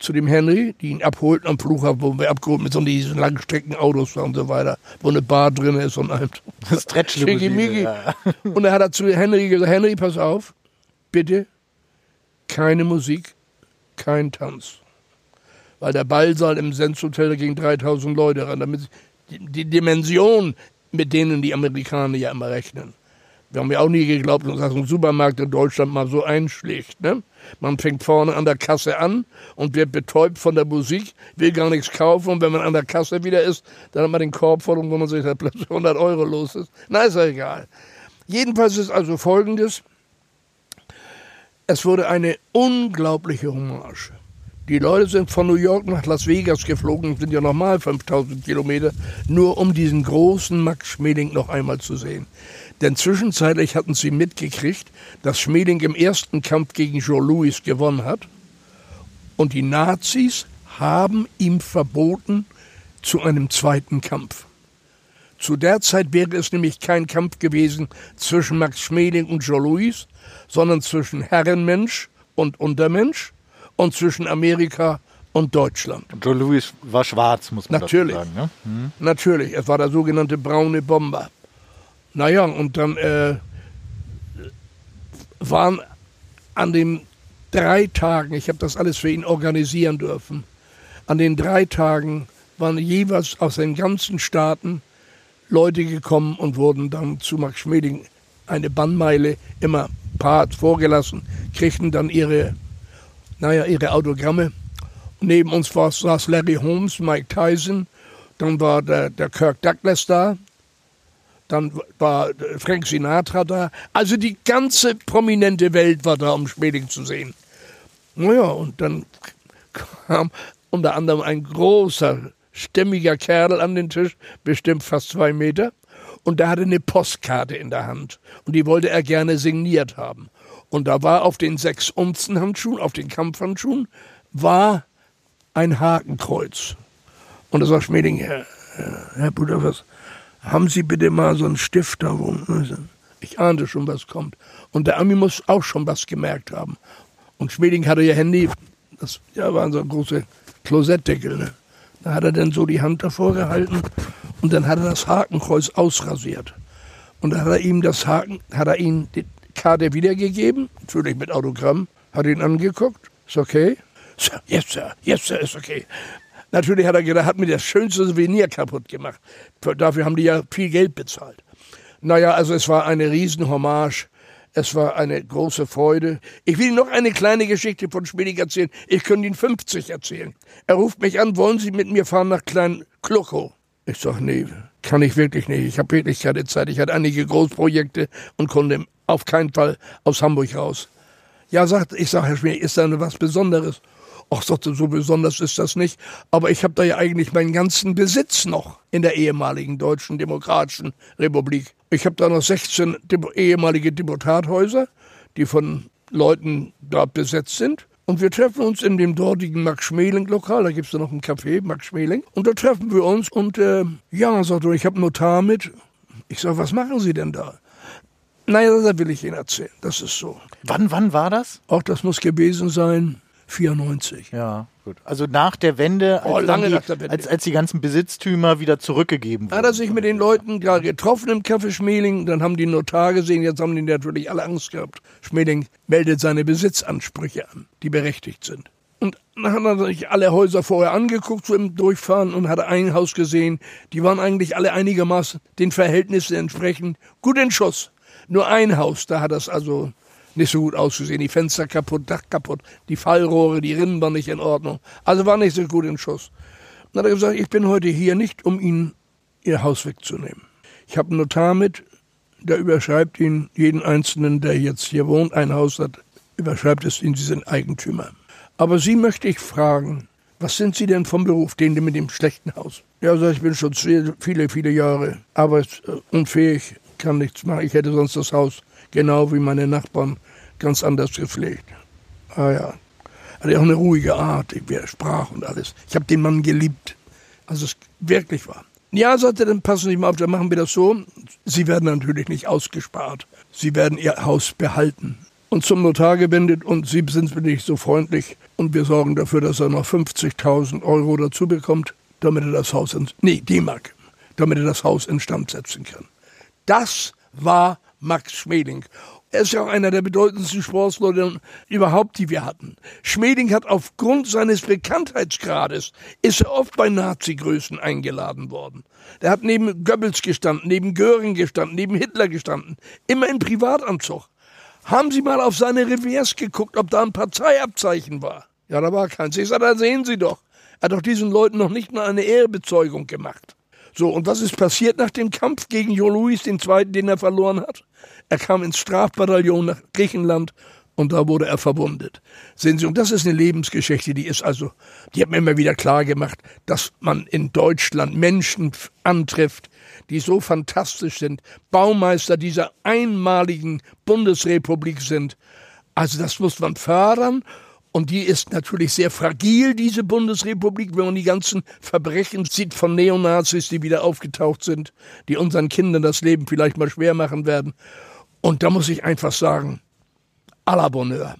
zu dem Henry, die ihn abholten am Flughafen, wo wir abgeholt mit so diesen Langstreckenautos und so weiter, wo eine Bar drin ist und [LAUGHS] ein Stretchlimousine. Ja. Und dann hat er zu Henry gesagt, Henry, pass auf, bitte, keine Musik, kein Tanz. Weil der Ballsaal im Senshotel ging 3000 Leute ran, damit die, Dimension, mit denen die Amerikaner ja immer rechnen, Wir haben ja auch nie geglaubt, dass ein Supermarkt in Deutschland mal so einschlägt. Ne? Man fängt vorne an der Kasse an und wird betäubt von der Musik, will gar nichts kaufen. Und wenn man an der Kasse wieder ist, dann hat man den Korb voll und wo man sich da plötzlich 100 Euro los ist. Na, ist ja egal. Jedenfalls ist also Folgendes. Es wurde eine unglaubliche Hommage. Die Leute sind von New York nach Las Vegas geflogen, sind ja nochmal 5000 Kilometer, nur um diesen großen Max Schmeling noch einmal zu sehen. Denn zwischenzeitlich hatten sie mitgekriegt, dass Schmeling im ersten Kampf gegen Joe Louis gewonnen hat. Und die Nazis haben ihm verboten zu einem zweiten Kampf. Zu der Zeit wäre es nämlich kein Kampf gewesen zwischen Max Schmeling und Joe Louis, sondern zwischen Herrenmensch und Untermensch und zwischen Amerika und Deutschland. Joe Louis war schwarz, muss man Natürlich. sagen. Ne? Hm. Natürlich, er war der sogenannte braune Bomber. Naja, und dann äh, waren an den drei Tagen, ich habe das alles für ihn organisieren dürfen, an den drei Tagen waren jeweils aus den ganzen Staaten Leute gekommen und wurden dann zu Max Schmeling eine Bannmeile immer Part vorgelassen, kriegten dann ihre, naja, ihre Autogramme. Neben uns war, saß Larry Holmes, Mike Tyson, dann war der, der Kirk Douglas da, dann war Frank Sinatra da. Also die ganze prominente Welt war da, um Schmeling zu sehen. Naja, und dann kam unter anderem ein großer, stämmiger Kerl an den Tisch, bestimmt fast zwei Meter, und der hatte eine Postkarte in der Hand. Und die wollte er gerne signiert haben. Und da war auf den sechs Unzen Handschuhen, auf den Kampfhandschuhen, war ein Hakenkreuz. Und da sagt Schmeling, Herr, Herr Bruder, was, haben Sie bitte mal so einen Stift da rum. Ich ahnte schon, was kommt. Und der Ami muss auch schon was gemerkt haben. Und Schmeling hatte ja Handy, das ja, waren so große Klosettdeckel. Ne? Da hat er dann so die Hand davor gehalten und dann hat er das Hakenkreuz ausrasiert. Und da hat er ihm das Haken, hat er ihm die Karte wiedergegeben, natürlich mit Autogramm, hat ihn angeguckt, ist okay. Sir, yes, sir, yes, sir, ist okay. Natürlich hat er gedacht, hat mir das schönste Souvenir kaputt gemacht. Dafür haben die ja viel Geld bezahlt. Naja, also es war eine Riesenhommage. Es war eine große Freude. Ich will Ihnen noch eine kleine Geschichte von Schmiedig erzählen. Ich könnte Ihnen 50 erzählen. Er ruft mich an, wollen Sie mit mir fahren nach Klein Kluchow? Ich sag, nee, kann ich wirklich nicht. Ich habe wirklich keine Zeit. Ich hatte einige Großprojekte und konnte auf keinen Fall aus Hamburg raus. Ja, sagt, ich sag, Herr Schmiedig, ist da was Besonderes? Ach, sagte, so besonders ist das nicht. Aber ich habe da ja eigentlich meinen ganzen Besitz noch in der ehemaligen Deutschen Demokratischen Republik. Ich habe da noch 16 ehemalige Deputathäuser, die von Leuten dort besetzt sind. Und wir treffen uns in dem dortigen Max Schmeling-Lokal. Da gibt es noch ein Café, Max Schmeling. Und da treffen wir uns. Und äh, ja, sagt er, ich habe Notar mit. Ich sage, was machen Sie denn da? Naja, das will ich Ihnen erzählen. Das ist so. Wann, wann war das? Auch das muss gewesen sein 94. Ja, gut. Also nach der Wende, als, Oh, lange die, nach der Wende. Als, als die ganzen Besitztümer wieder zurückgegeben wurden. Hat er sich mit den Leuten gerade getroffen im Café Schmeling, dann haben die Notar gesehen, jetzt haben die natürlich alle Angst gehabt. Schmeling meldet seine Besitzansprüche an, die berechtigt sind. Und dann hat er sich alle Häuser vorher angeguckt, so im Durchfahren, und hat ein Haus gesehen, die waren eigentlich alle einigermaßen den Verhältnissen entsprechend gut in Schuss. Nur ein Haus, da hat das also nicht so gut ausgesehen. Die Fenster kaputt, Dach kaputt, die Fallrohre, die Rinnen waren nicht in Ordnung. Also war nicht so gut in Schuss. Dann hat er gesagt, ich bin heute hier nicht, um Ihnen Ihr Haus wegzunehmen. Ich habe einen Notar mit, der überschreibt Ihnen, jeden Einzelnen, der jetzt hier wohnt, ein Haus hat, überschreibt es Ihnen, Sie sind Eigentümer. Aber Sie möchte ich fragen, was sind Sie denn vom Beruf, den mit dem schlechten Haus? Ja, sag ich, bin schon viele, viele Jahre arbeitsunfähig, kann nichts machen. Ich hätte sonst das Haus genau wie meine Nachbarn ganz anders gepflegt. Ah ja. Hatte auch eine ruhige Art, wie er sprach und alles. Ich habe den Mann geliebt. Also es wirklich war. Ja, sagte dann passen Sie mal auf, dann machen wir das so. Sie werden natürlich nicht ausgespart. Sie werden Ihr Haus behalten. Und zum Notar gewendet und Sie sind wirklich so freundlich und wir sorgen dafür, dass er noch 50.000 Euro dazu bekommt, damit er das Haus, in, nee, D-Mark, damit er das Haus instand setzen kann. Das war Max Schmeling. Er ist ja auch einer der bedeutendsten Sportsleute überhaupt, die wir hatten. Schmeling hat aufgrund seines Bekanntheitsgrades, ist er oft bei Nazi-Größen eingeladen worden. Der hat neben Goebbels gestanden, neben Göring gestanden, neben Hitler gestanden. Immer im Privatanzug. Haben Sie mal auf seine Revers geguckt, ob da ein Parteiabzeichen war? Ja, da war keins. Ich sage, da sehen Sie doch. Er hat doch diesen Leuten noch nicht mal eine Ehrbezeugung gemacht. So, und was ist passiert nach dem Kampf gegen Jo Louis II., den er verloren hat? Er kam ins Strafbataillon nach Griechenland und da wurde er verwundet. Sehen Sie, und das ist eine Lebensgeschichte, die ist also, die hat mir immer wieder klar gemacht, dass man in Deutschland Menschen antrifft, die so fantastisch sind, Baumeister dieser einmaligen Bundesrepublik sind. Also das muss man fördern und die ist natürlich sehr fragil, diese Bundesrepublik, wenn man die ganzen Verbrechen sieht von Neonazis, die wieder aufgetaucht sind, die unseren Kindern das Leben vielleicht mal schwer machen werden. Und da muss ich einfach sagen, à la Bonheur.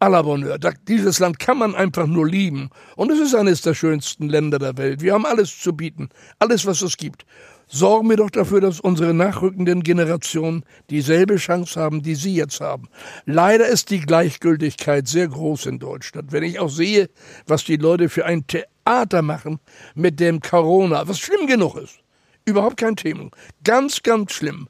À la Bonheur. dieses Land kann man einfach nur lieben. Und es ist eines der schönsten Länder der Welt. Wir haben alles zu bieten. Alles, was es gibt sorgen wir doch dafür, dass unsere nachrückenden Generationen dieselbe Chance haben, die Sie jetzt haben. Leider ist die Gleichgültigkeit sehr groß in Deutschland. Wenn ich auch sehe, was die Leute für ein Theater machen mit dem Corona, was schlimm genug ist. Überhaupt kein Thema. Ganz, ganz schlimm.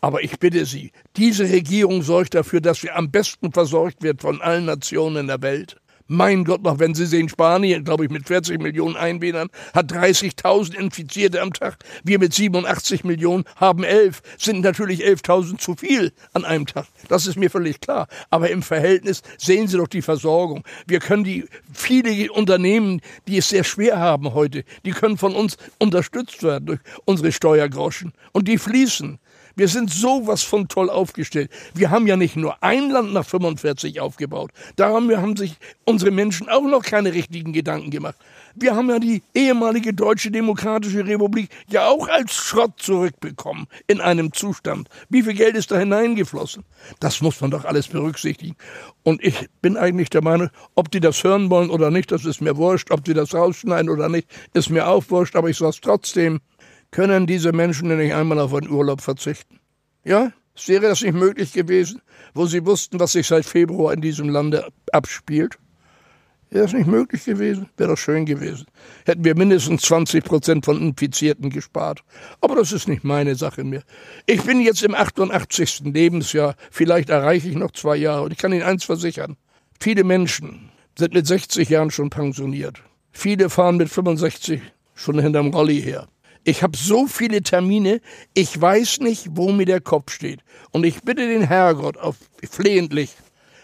Aber ich bitte Sie, diese Regierung sorgt dafür, dass wir am besten versorgt wird von allen Nationen in der Welt. Mein Gott, noch wenn Sie sehen, Spanien, glaube ich, mit 40 Millionen Einwohnern, hat 30.000 Infizierte am Tag. Wir mit 87 Millionen haben 11. Sind natürlich 11.000 zu viel an einem Tag. Das ist mir völlig klar. Aber im Verhältnis sehen Sie doch die Versorgung. Wir können die, viele Unternehmen, die es sehr schwer haben heute, die können von uns unterstützt werden durch unsere Steuergroschen. Und die fließen. Wir sind sowas von toll aufgestellt. Wir haben ja nicht nur ein Land nach 45 aufgebaut. Darum haben sich unsere Menschen auch noch keine richtigen Gedanken gemacht. Wir haben ja die ehemalige Deutsche Demokratische Republik ja auch als Schrott zurückbekommen in einem Zustand. Wie viel Geld ist da hineingeflossen? Das muss man doch alles berücksichtigen. Und ich bin eigentlich der Meinung, ob die das hören wollen oder nicht, das ist mir wurscht. Ob die das rausschneiden oder nicht, ist mir auch wurscht. Aber ich sage es trotzdem können diese Menschen nicht einmal auf einen Urlaub verzichten? Ja? Wäre das nicht möglich gewesen, wo sie wussten, was sich seit Februar in diesem Lande abspielt? Wäre das nicht möglich gewesen? Wäre doch schön gewesen. Hätten wir mindestens 20 Prozent von Infizierten gespart. Aber das ist nicht meine Sache mehr. Ich bin jetzt im 88. Lebensjahr. Vielleicht erreiche ich noch zwei Jahre. Und ich kann Ihnen eins versichern. Viele Menschen sind mit 60 Jahren schon pensioniert. Viele fahren mit 65 schon hinterm Rolli her. Ich habe so viele Termine, ich weiß nicht, wo mir der Kopf steht. Und ich bitte den Herrgott auf flehentlich,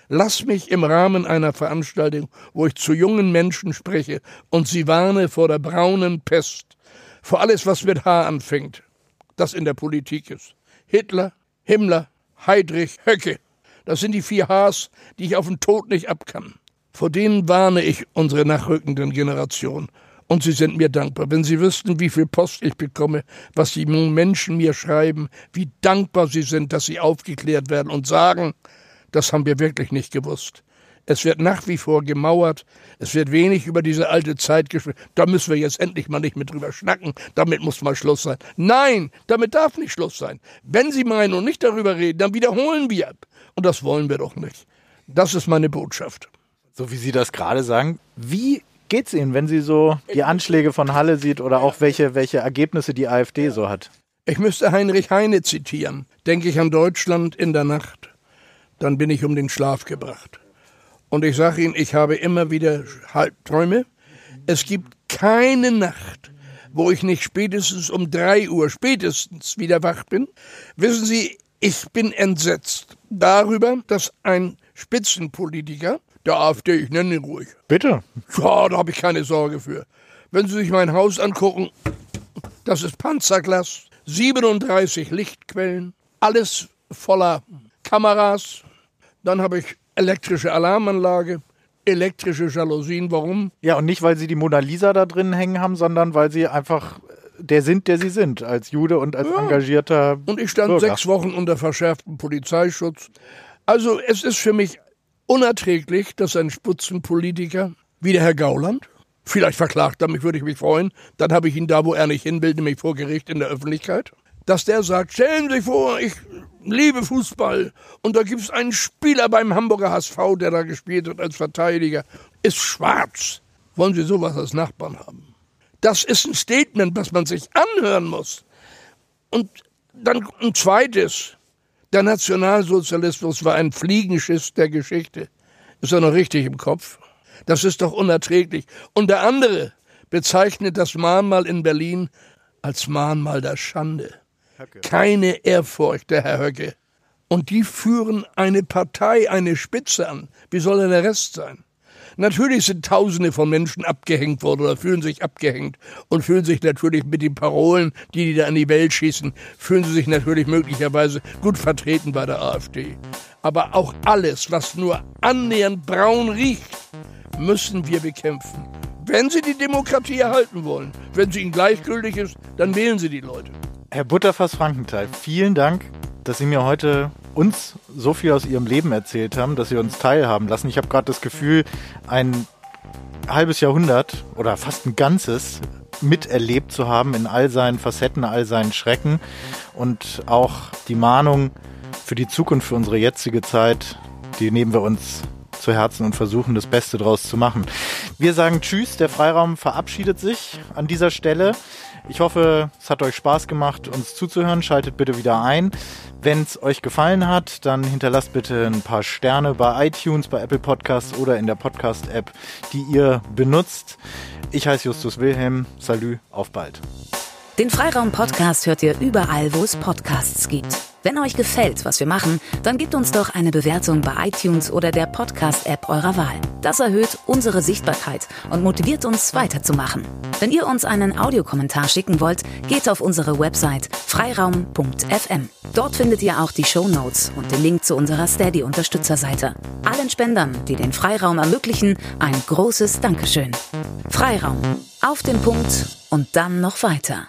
lass mich im Rahmen einer Veranstaltung, wo ich zu jungen Menschen spreche und sie warne vor der braunen Pest, vor alles, was mit H anfängt, das in der Politik ist. Hitler, Himmler, Heydrich, Höcke. Das sind die vier Hs, die ich auf den Tod nicht abkann. Vor denen warne ich unsere nachrückenden Generationen. Und Sie sind mir dankbar. Wenn Sie wüssten, wie viel Post ich bekomme, was die Menschen mir schreiben, wie dankbar Sie sind, dass Sie aufgeklärt werden und sagen, das haben wir wirklich nicht gewusst. Es wird nach wie vor gemauert. Es wird wenig über diese alte Zeit gesprochen. Da müssen wir jetzt endlich mal nicht mehr drüber schnacken. Damit muss mal Schluss sein. Nein, damit darf nicht Schluss sein. Wenn Sie meinen und nicht darüber reden, dann wiederholen wir. Und das wollen wir doch nicht. Das ist meine Botschaft. So wie Sie das gerade sagen, wie geht es Ihnen, wenn Sie so die Anschläge von Halle sieht oder auch welche, welche Ergebnisse die AfD so hat? Ich müsste Heinrich Heine zitieren. Denke ich an Deutschland in der Nacht, dann bin ich um den Schlaf gebracht. Und ich sage Ihnen, ich habe immer wieder Halbträume. Es gibt keine Nacht, wo ich nicht spätestens um drei Uhr spätestens wieder wach bin. Wissen Sie, ich bin entsetzt darüber, dass ein Spitzenpolitiker der AfD, ich nenne ihn ruhig. Bitte. Ja, da habe ich keine Sorge für. Wenn Sie sich mein Haus angucken, das ist Panzerglas, 37 Lichtquellen, alles voller Kameras. Dann habe ich elektrische Alarmanlage, elektrische Jalousien. Warum? Ja, und nicht, weil Sie die Mona Lisa da drin hängen haben, sondern weil Sie einfach der sind, der Sie sind, als Jude und als ja. engagierter. Und ich stand Bürger. sechs Wochen unter verschärftem Polizeischutz. Also es ist für mich unerträglich, dass ein Spitzenpolitiker wie der Herr Gauland, vielleicht verklagt er mich, würde ich mich freuen, dann habe ich ihn da, wo er nicht hin will, nämlich vor Gericht in der Öffentlichkeit, dass der sagt, stellen Sie sich vor, ich liebe Fußball. Und da gibt es einen Spieler beim Hamburger HSV, der da gespielt hat als Verteidiger, ist schwarz. Wollen Sie sowas als Nachbarn haben? Das ist ein Statement, das man sich anhören muss. Und dann ein zweites. Der Nationalsozialismus war ein Fliegenschiss der Geschichte. Ist er noch richtig im Kopf? Das ist doch unerträglich. Und der andere bezeichnet das Mahnmal in Berlin als Mahnmal der Schande. Höcke. Keine Ehrfurcht, der Herr Höcke. Und die führen eine Partei, eine Spitze an. Wie soll denn der Rest sein? Natürlich sind Tausende von Menschen abgehängt worden oder fühlen sich abgehängt und fühlen sich natürlich mit den Parolen, die die da in die Welt schießen, fühlen sie sich natürlich möglicherweise gut vertreten bei der AfD. Aber auch alles, was nur annähernd braun riecht, müssen wir bekämpfen. Wenn Sie die Demokratie erhalten wollen, wenn sie Ihnen gleichgültig ist, dann wählen Sie die Leute. Herr Butterfass Frankenthal, vielen Dank, dass Sie mir heute uns so viel aus Ihrem Leben erzählt haben, dass Sie uns teilhaben lassen. Ich habe gerade das Gefühl, ein halbes Jahrhundert oder fast ein ganzes miterlebt zu haben in all seinen Facetten, all seinen Schrecken und auch die Mahnung für die Zukunft, für unsere jetzige Zeit, die nehmen wir uns zu Herzen und versuchen das Beste draus zu machen. Wir sagen Tschüss, der Freiraum verabschiedet sich an dieser Stelle. Ich hoffe, es hat euch Spaß gemacht, uns zuzuhören. Schaltet bitte wieder ein. Wenn es euch gefallen hat, dann hinterlasst bitte ein paar Sterne bei iTunes, bei Apple Podcasts oder in der Podcast-App, die ihr benutzt. Ich heiße Justus Wilhelm. Salü, auf bald. Den Freiraum-Podcast hört ihr überall, wo es Podcasts gibt. Wenn euch gefällt, was wir machen, dann gebt uns doch eine Bewertung bei iTunes oder der Podcast-App eurer Wahl. Das erhöht unsere Sichtbarkeit und motiviert uns weiterzumachen. Wenn ihr uns einen Audiokommentar schicken wollt, geht auf unsere Website freiraum.fm. Dort findet ihr auch die Show Notes und den Link zu unserer Steady-Unterstützerseite. Allen Spendern, die den Freiraum ermöglichen, ein großes Dankeschön. Freiraum. Auf den Punkt und dann noch weiter.